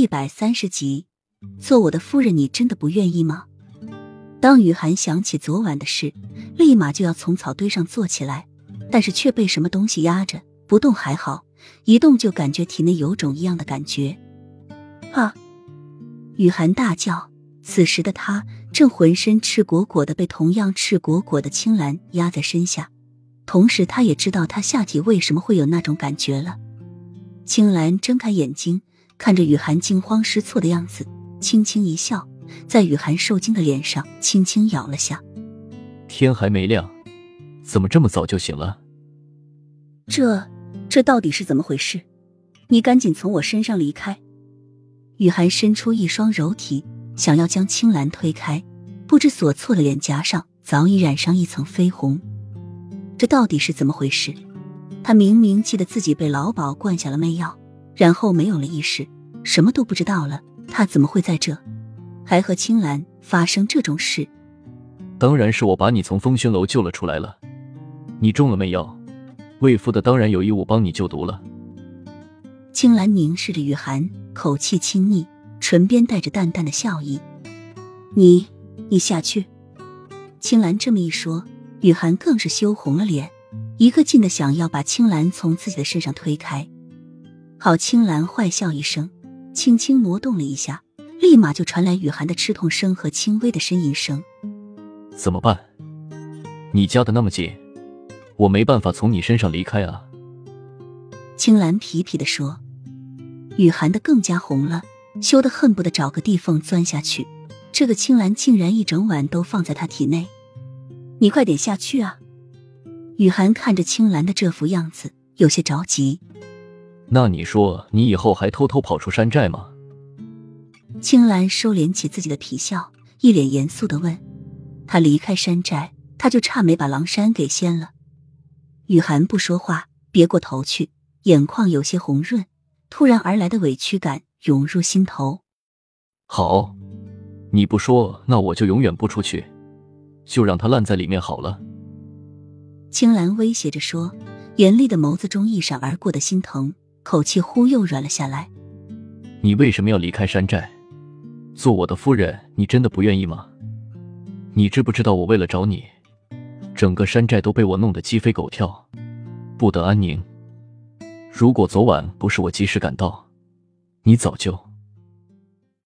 一百三十集，做我的夫人，你真的不愿意吗？当雨涵想起昨晚的事，立马就要从草堆上坐起来，但是却被什么东西压着不动，还好一动就感觉体内有种异样的感觉。啊！雨涵大叫。此时的他正浑身赤果果的被同样赤果果的青兰压在身下，同时他也知道他下体为什么会有那种感觉了。青兰睁开眼睛，看着雨涵惊慌失措的样子，轻轻一笑。在雨涵受惊的脸上轻轻咬了下。天还没亮，怎么这么早就醒了？这这到底是怎么回事？你赶紧从我身上离开！雨涵伸出一双柔体，想要将青兰推开，不知所措的脸颊上早已染上一层绯红。这到底是怎么回事？他明明记得自己被老鸨灌下了媚药，然后没有了意识，什么都不知道了。他怎么会在这？还和青兰发生这种事，当然是我把你从风轩楼救了出来了。你中了媚药，为夫的当然有义务帮你救毒了。青兰凝视着雨涵，口气亲昵，唇边带着淡淡的笑意。你，你下去。青兰这么一说，雨涵更是羞红了脸，一个劲的想要把青兰从自己的身上推开。好，青兰坏笑一声，轻轻挪动了一下。立马就传来雨涵的吃痛声和轻微的呻吟声。怎么办？你夹的那么紧，我没办法从你身上离开啊。青兰皮皮的说。雨涵的更加红了，羞得恨不得找个地缝钻下去。这个青兰竟然一整晚都放在他体内，你快点下去啊！雨涵看着青兰的这副样子，有些着急。那你说，你以后还偷偷跑出山寨吗？青兰收敛起自己的皮笑，一脸严肃的问：“他离开山寨，他就差没把狼山给掀了。”雨涵不说话，别过头去，眼眶有些红润，突然而来的委屈感涌入心头。好，你不说，那我就永远不出去，就让他烂在里面好了。”青兰威胁着说，严厉的眸子中一闪而过的心疼，口气忽又软了下来。“你为什么要离开山寨？”做我的夫人，你真的不愿意吗？你知不知道我为了找你，整个山寨都被我弄得鸡飞狗跳，不得安宁。如果昨晚不是我及时赶到，你早就……